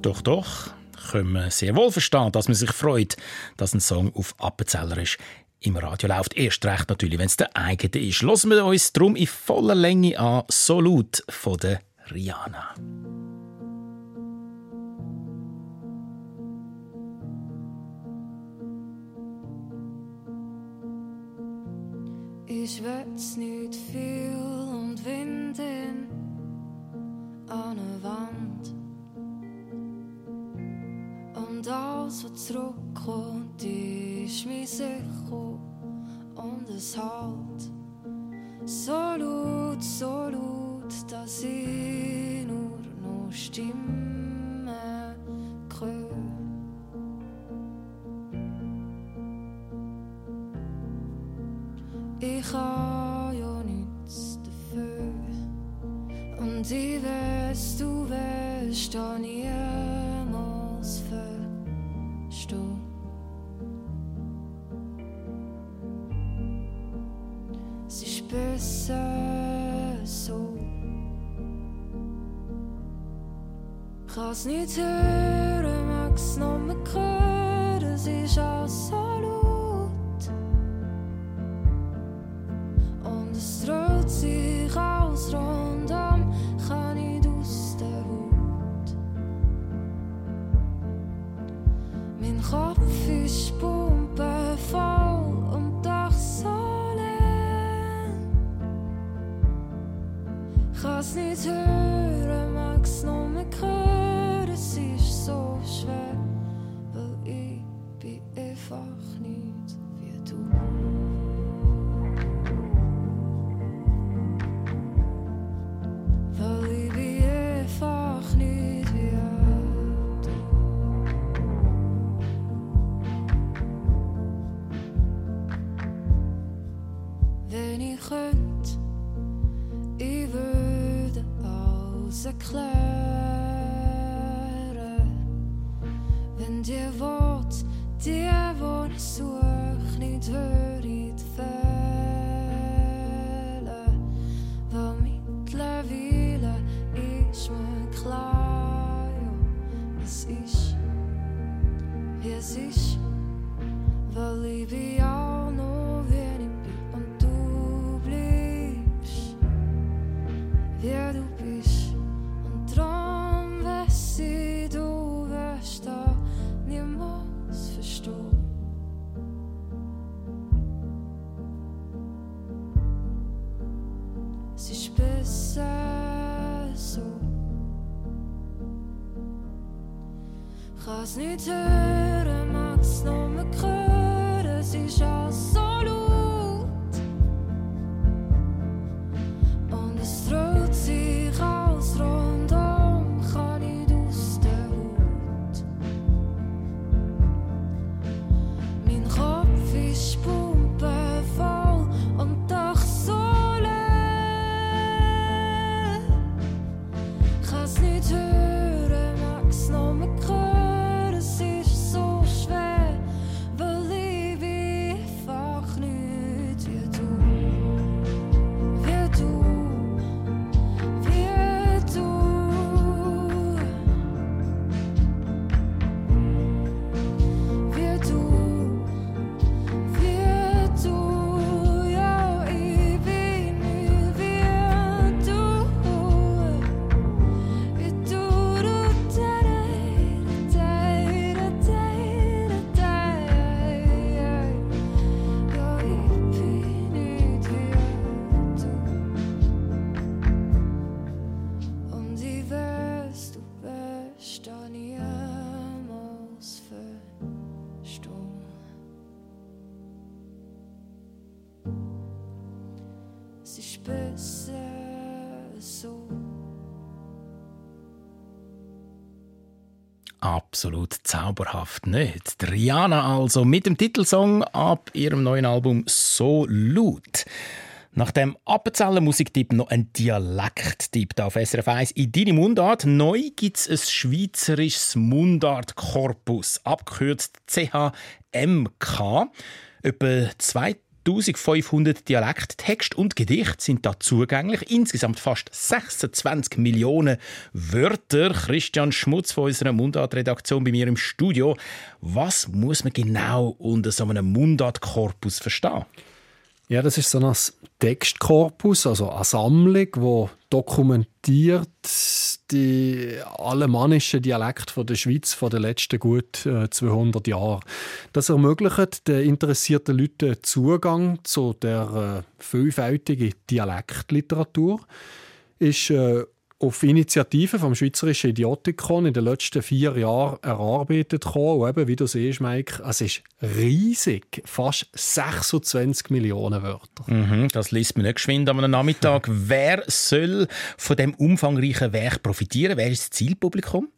Doch, doch, können wir sehr wohl verstehen, dass man sich freut, dass ein Song auf Appenzellerisch im Radio läuft. Erst recht natürlich, wenn es der eigene ist. Lassen wir uns drum in voller Länge an «So laut» von der Rihanna. Ich will's nicht viel und Wind in an eine Wand. Und alles, was zurückkommt, ist mir sicher und es halt so laut, so laut, dass ich nur noch Stimmen Habe ja nichts dafür. Und ich weiß, du wirst da niemals verstehen. Es ist besser so. Ich kann's nicht hören, mag's noch mehr hören, es ist alles so es erklären. Wenn dir Wort, dir wo ich such, nicht höret fehlen. Weil mittlerweile ist mir klar, es ist, es ist, Absolut zauberhaft nicht. Rihanna also mit dem Titelsong ab ihrem neuen Album «So laut». Nach dem Appenzellen Musiktipp noch ein Dialekttipp auf SRF 1 in deine Mundart. Neu gibt es ein schweizerisches Mundartkorpus, abgekürzt CHMK. Etwa 2500 Dialekt, Text und Gedicht sind da zugänglich. Insgesamt fast 26 Millionen Wörter. Christian Schmutz von unserer Mundart-Redaktion bei mir im Studio. Was muss man genau unter so einem Mundartkorpus verstehen? Ja, das ist so ein Textkorpus, also eine Sammlung, die dokumentiert die alemannischen Dialekte der Schweiz von den letzten gut äh, 200 Jahren. Das ermöglicht den interessierten Leuten Zugang zu der äh, vielfältigen Dialektliteratur. Ist äh, auf Initiative vom Schweizerischen Idiotikon in den letzten vier Jahren erarbeitet gekommen. Und eben, wie du siehst, Mike, es ist riesig. Fast 26 Millionen Wörter. Mhm, das liest man nicht geschwind am Nachmittag. Wer soll von dem umfangreichen Werk profitieren? Wer ist das Zielpublikum?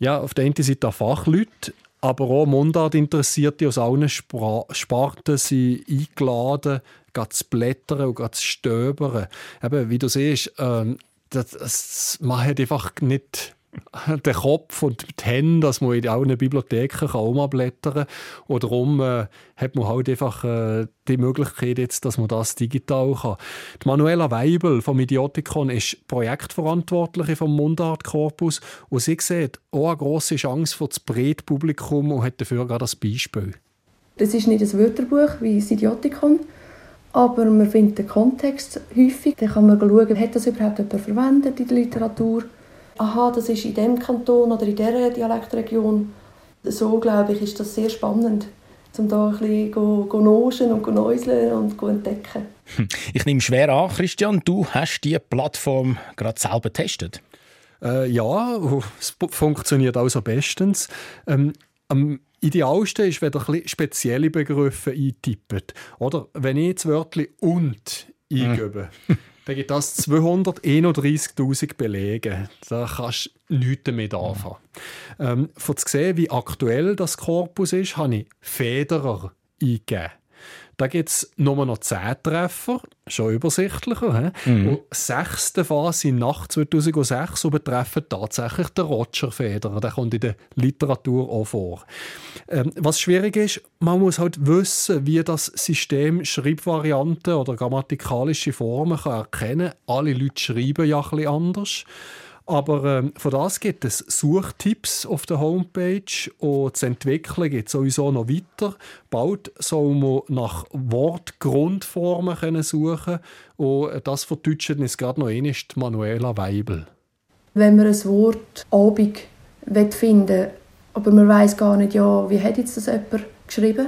Ja, auf der einen Seite Fachleute, aber auch Mundart-Interessierte aus allen Spra Sparten sind eingeladen, zu blättern und zu stöbern. Eben, wie du siehst, ähm, das, das, man hat einfach nicht den Kopf und die Hände, dass man in allen Bibliotheken kann umblättern kann. Und darum äh, hat man halt einfach äh, die Möglichkeit, jetzt, dass man das digital kann. Die Manuela Weibel vom Idiotikon ist Projektverantwortliche vom Mundartkorpus und sie sieht auch eine grosse Chance für das breite Publikum und hat dafür gerade das Beispiel. Das ist nicht ein Wörterbuch wie das Idiotikon, aber man findet den Kontext häufig. Dann kann man schauen, hat das überhaupt jemand verwendet in der Literatur? Aha, das ist in dem Kanton oder in dieser Dialektregion. So, glaube ich, ist das sehr spannend, um da ein bisschen go, go noschen und neuseln und go entdecken. Ich nehme schwer an, Christian, du hast die Plattform gerade selber getestet. Äh, ja, es funktioniert also bestens. Ähm, am idealsten ist, wenn ihr ein spezielle Begriffe eintippt. Oder wenn ich das Wörtchen «und» eingebe, dann gibt das 231'000 Belege. Da kannst du nichts damit anfangen. Ähm, um zu sehen, wie aktuell das Korpus ist, habe ich «Federer» eingegeben. Da gibt es nur noch 10 Treffer, schon übersichtlicher. He? Mhm. Und sechste Phase nach 2006 und betreffen tatsächlich den Roger Federer. Der kommt in der Literatur auch vor. Ähm, was schwierig ist, man muss halt wissen, wie das System Schreibvarianten oder grammatikalische Formen kann erkennen kann. Alle Leute schreiben ja ein bisschen anders. Aber ähm, von das gibt es Suchtipps auf der Homepage und das Entwickeln geht sowieso noch weiter. Bald soll man nach Wortgrundformen können suchen und das verdeutschen ist gerade noch einmal Manuela Weibel. Wenn man ein Wort «Abend» finden aber man weiß gar nicht, ja, wie hat jetzt das jemand geschrieben,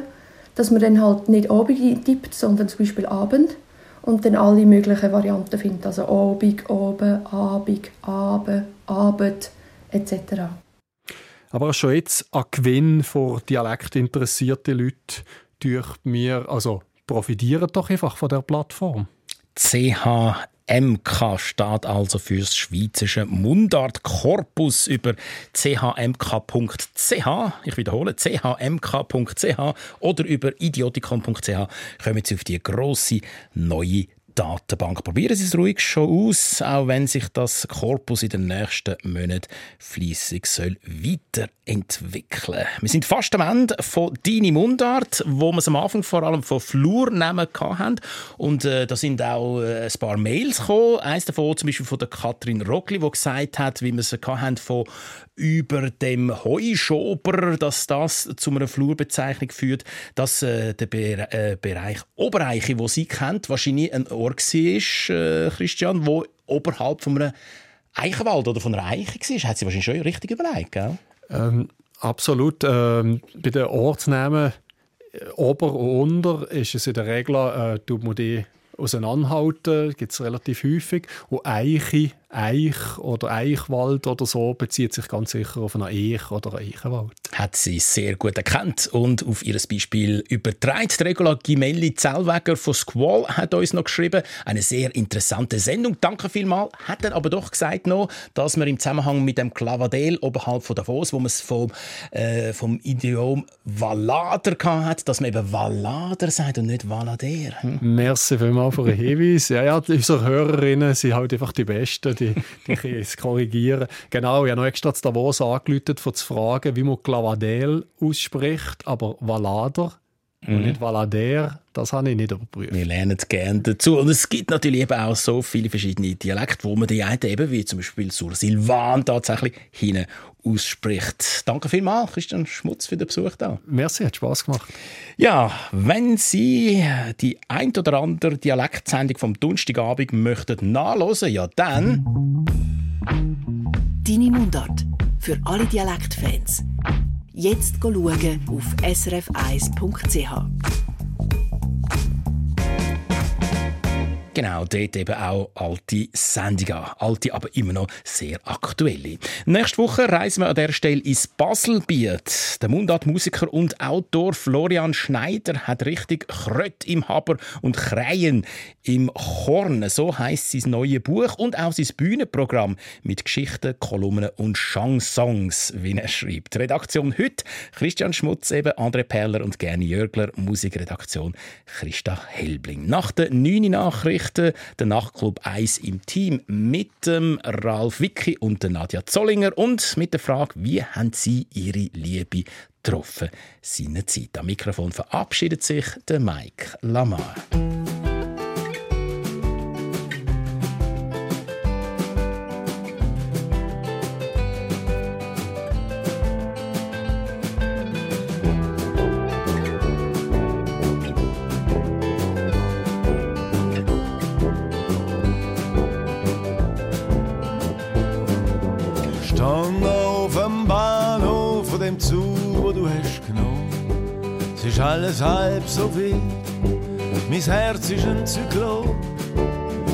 dass man dann halt nicht «Abend» tippt, sondern zum Beispiel «Abend» und dann alle möglichen Varianten findet. Also Abend, oben, Abend, Abend, Abend etc. Aber schon jetzt ein Gewinn für dialektinteressierte Leute durch mir, also profitieren doch einfach von der Plattform. CHMK steht also für das Schweizerische Mundartkorpus über chmk.ch. Ich wiederhole, chmk.ch oder über idiotikon.ch kommen Sie auf die grosse neue Datenbank. Probieren Sie es ruhig schon aus, auch wenn sich das Korpus in den nächsten Monaten fließig soll weiterentwickeln. Wir sind fast am Ende von Deine Mundart, wo wir es am Anfang vor allem von Flurnamen hatten. Und äh, da sind auch äh, ein paar Mails gekommen. Eins davon zum Beispiel von der Katrin Rockli, die gesagt hat, wie wir es von über dem Heuschober, dass das zu einer Flurbezeichnung führt, dass äh, der Be äh, Bereich Obereiche, wo sie kennt, wahrscheinlich ein Ort war, äh, Christian, wo oberhalb von einem Eichenwald oder von einer Eiche war. Hat sie wahrscheinlich schon richtig überlegt, gell? Ähm, absolut. Ähm, bei den Ortsnamen äh, Ober und Unter ist es in der Regel, äh, tut man die auseinanderhalten, gibt es relativ häufig. Und Eiche Eich oder Eichwald oder so bezieht sich ganz sicher auf einen Eich oder einen Eichenwald. Hat sie sehr gut erkannt und auf ihr Beispiel übertragen. Regula Gimelli Zellweger von Squall hat uns noch geschrieben, eine sehr interessante Sendung. Danke vielmals. Hat dann aber doch gesagt noch, dass man im Zusammenhang mit dem Clavadel oberhalb von Davos, wo man es vom, äh, vom Idiom Valader hat, dass man eben Valader sagt und nicht Valader. Hm? Merci vielmals für den Hinweis. Ja, ja, unsere Hörerinnen sind halt einfach die Besten die, es korrigieren. Genau, ich habe noch extra zu Davos angerufen, um zu fragen, wie man Clavadel ausspricht, aber Valader mhm. und nicht Valader, das habe ich nicht überprüft. Wir lernen es gerne dazu. Und es gibt natürlich eben auch so viele verschiedene Dialekte, wo man die einen eben, wie zum Beispiel Sur Silvan, tatsächlich hinten ausspricht. Danke vielmals, Christian Schmutz, für den Besuch da. Merci, hat Spass gemacht. Ja, wenn Sie die ein oder andere Dialektsendung vom Donnerstagabend möchten nachlesen, ja dann... Deine Mundart. Für alle Dialektfans. Jetzt schauen auf srf1.ch. Genau, dort eben auch alte Sendungen. Alte, aber immer noch sehr aktuelle. Nächste Woche reisen wir an der Stelle ins Baselbiet. Der Mundartmusiker und Autor Florian Schneider hat richtig Krött im Haber und Kreien im Horn. So heißt sein neues Buch und auch sein Bühnenprogramm mit Geschichten, Kolumnen und Chansons, wie er schreibt. Redaktion heute Christian Schmutz, eben André Perler und Gerni Jörgler. Musikredaktion Christa Helbling. Nach der 9 Nachricht Geschichten. Der Nachtclub 1 im Team mit dem Ralf Wicki und der Nadja Zollinger und mit der Frage, wie haben sie ihre Liebe getroffen seinerzeit. Am Mikrofon verabschiedet sich der Mike Lamar. Ist alles halb so wild. Mein Herz ist ein Zyklon.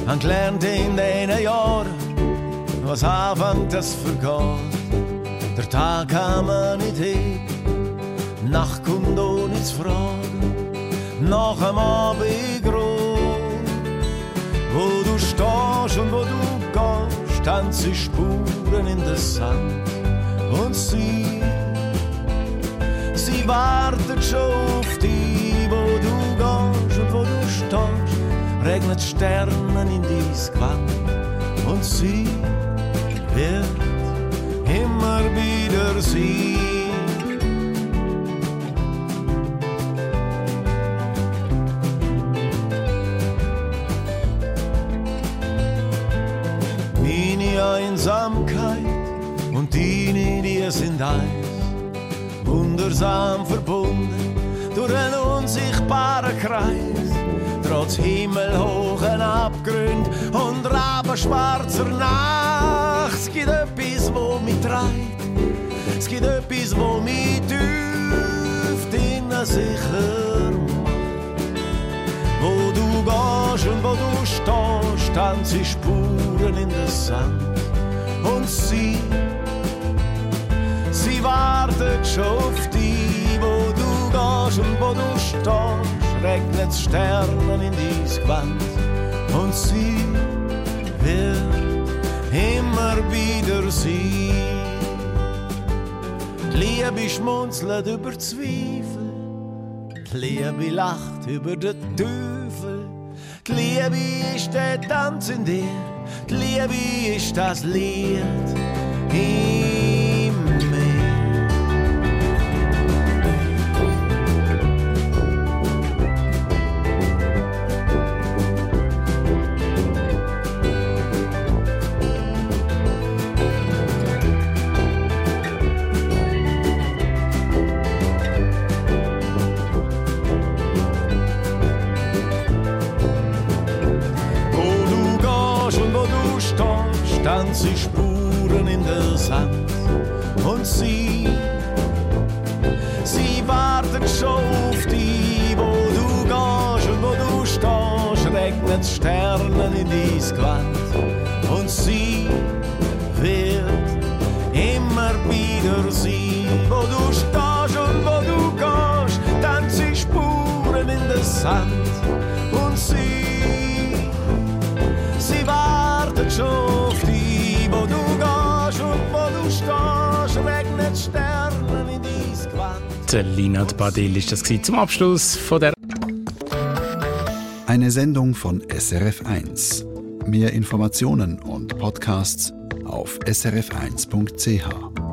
Han gelernt in den Jahren, was anfängt, das vergeht. Der Tag man nicht hin, Nacht kommt ohne zu fragen. Nach dem Abend wo du stehst und wo du gehst, tanzen Spuren in den Sand und sie sie wartet schon auf dich, wo du gehst. stehst, regnet Sterne in dein Gewand und sie wird immer wieder sein. Und rabenschwarzer Nacht. Es gibt etwas, wo mich treibt, es gibt etwas, wo mich tief innen sicher macht. Wo du gehst und wo du stehst, tanzen Spuren in den Sand und sie, sie wartet schon auf dich, wo du gehst und wo du stehst, regnet Sterne in dein Gewand und sie wird immer wieder sein. Die Liebe schmunzelt über Zweifel, die Liebe lacht über den Teufel, die Liebe ist der Tanz in dir, die Liebe ist das Lied in tanzen Spuren in der Sand. Und sie, sie wartet schon auf dich, wo du gehst und wo du stehst, regnet Sterne in dein Gewand. Und sie wird immer wieder sein, wo du stehst und wo du gehst, tanzen Spuren in der Sand. Und sie, sie wartet schon Der Linat Badil ist das zum Abschluss von der Eine Sendung von SRF1. Mehr Informationen und Podcasts auf srf1.ch.